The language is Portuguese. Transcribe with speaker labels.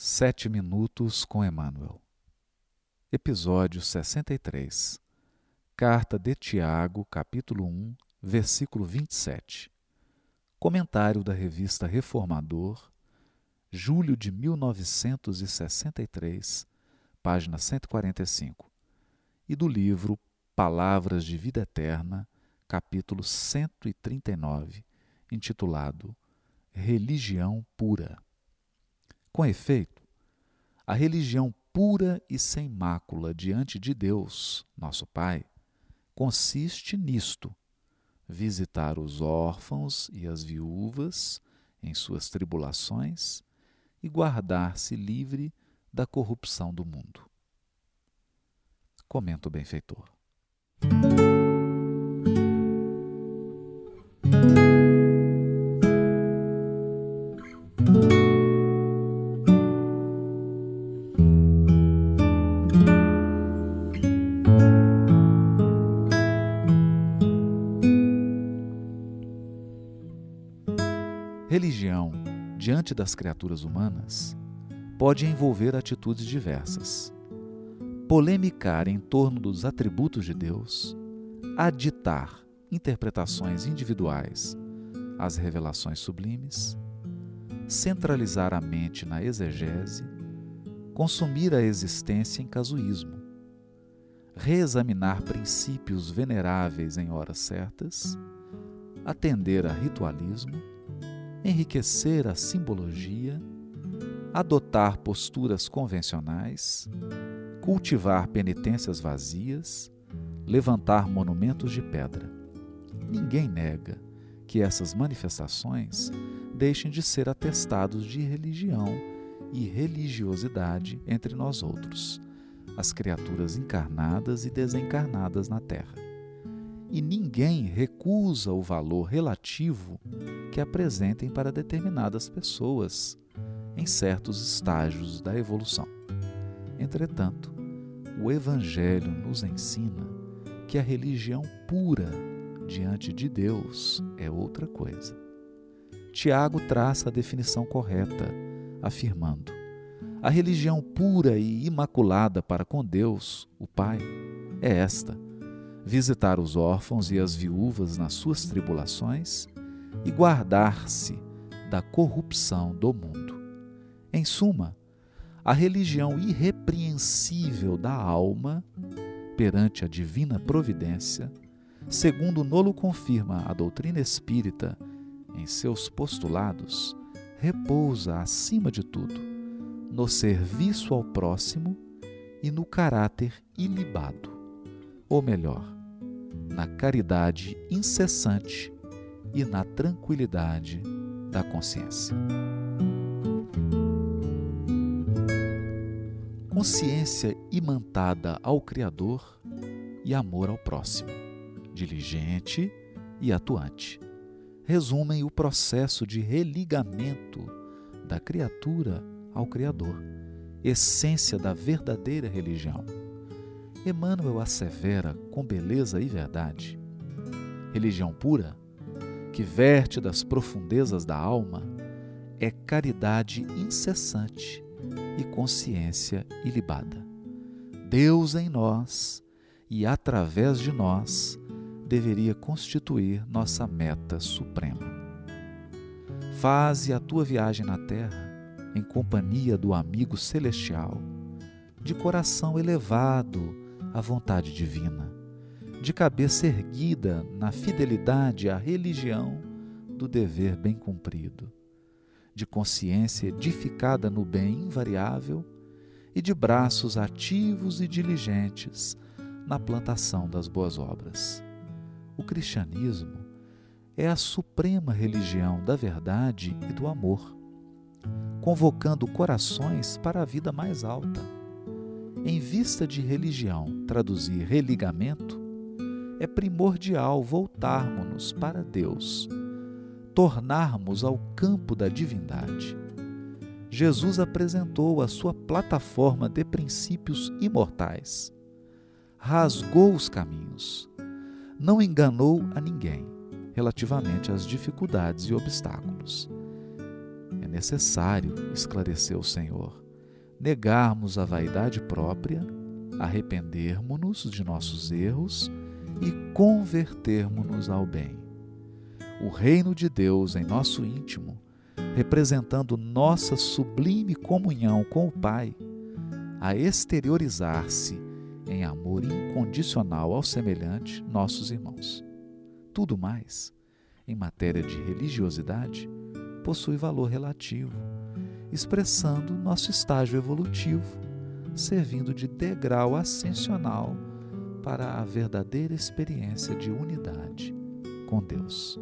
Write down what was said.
Speaker 1: Sete Minutos com Emmanuel. Episódio 63. Carta de Tiago, capítulo 1, versículo 27. Comentário da revista Reformador, julho de 1963, página 145. E do livro Palavras de Vida Eterna, capítulo 139, intitulado Religião Pura. Com efeito, a religião pura e sem mácula diante de Deus, nosso Pai, consiste nisto: visitar os órfãos e as viúvas em suas tribulações e guardar-se livre da corrupção do mundo. Comenta o benfeitor. Religião, diante das criaturas humanas, pode envolver atitudes diversas. Polemicar em torno dos atributos de Deus, aditar interpretações individuais às revelações sublimes, centralizar a mente na exegese, consumir a existência em casuísmo, reexaminar princípios veneráveis em horas certas, atender a ritualismo, enriquecer a simbologia, adotar posturas convencionais, cultivar penitências vazias, levantar monumentos de pedra. Ninguém nega que essas manifestações deixem de ser atestados de religião e religiosidade entre nós outros, as criaturas encarnadas e desencarnadas na Terra e ninguém recusa o valor relativo que apresentem para determinadas pessoas em certos estágios da evolução. Entretanto, o Evangelho nos ensina que a religião pura diante de Deus é outra coisa. Tiago traça a definição correta, afirmando: a religião pura e imaculada para com Deus, o Pai, é esta visitar os órfãos e as viúvas nas suas tribulações e guardar-se da corrupção do mundo. Em suma, a religião irrepreensível da alma perante a divina providência, segundo Nolo confirma a doutrina espírita em seus postulados, repousa acima de tudo no serviço ao próximo e no caráter ilibado, ou melhor, na caridade incessante e na tranquilidade da consciência. Consciência imantada ao Criador e amor ao próximo, diligente e atuante, resumem o processo de religamento da criatura ao Criador, essência da verdadeira religião Emmanuel assevera com beleza e verdade: religião pura, que verte das profundezas da alma, é caridade incessante e consciência ilibada. Deus em nós e através de nós deveria constituir nossa meta suprema. Faze a tua viagem na terra em companhia do amigo celestial, de coração elevado à vontade divina, de cabeça erguida na fidelidade à religião do dever bem cumprido, de consciência edificada no bem invariável e de braços ativos e diligentes na plantação das boas obras. O cristianismo é a suprema religião da verdade e do amor, convocando corações para a vida mais alta em vista de religião traduzir religamento, é primordial voltarmos-nos para Deus, tornarmos ao campo da divindade. Jesus apresentou a sua plataforma de princípios imortais. Rasgou os caminhos. Não enganou a ninguém relativamente às dificuldades e obstáculos. É necessário, esclareceu o Senhor, negarmos a vaidade própria, arrependermos-nos de nossos erros e convertermos-nos ao bem. O reino de Deus em nosso íntimo, representando nossa sublime comunhão com o Pai, a exteriorizar-se em amor incondicional ao semelhante, nossos irmãos. Tudo mais, em matéria de religiosidade, possui valor relativo, expressando nosso estágio evolutivo, servindo de degrau ascensional para a verdadeira experiência de unidade com Deus.